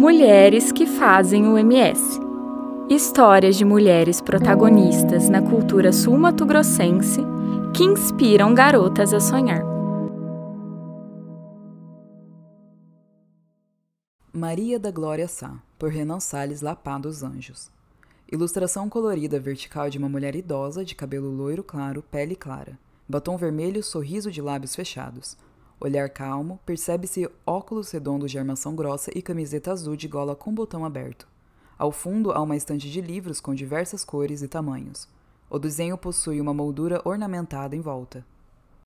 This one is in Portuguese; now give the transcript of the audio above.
Mulheres que fazem o MS. Histórias de mulheres protagonistas na cultura sul-mato-grossense que inspiram garotas a sonhar. Maria da Glória Sá, por Renan Salles Lapá dos Anjos. Ilustração colorida vertical de uma mulher idosa de cabelo loiro claro, pele clara, batom vermelho, sorriso de lábios fechados. Olhar calmo, percebe-se óculos redondos de armação grossa e camiseta azul de gola com botão aberto. Ao fundo há uma estante de livros com diversas cores e tamanhos. O desenho possui uma moldura ornamentada em volta.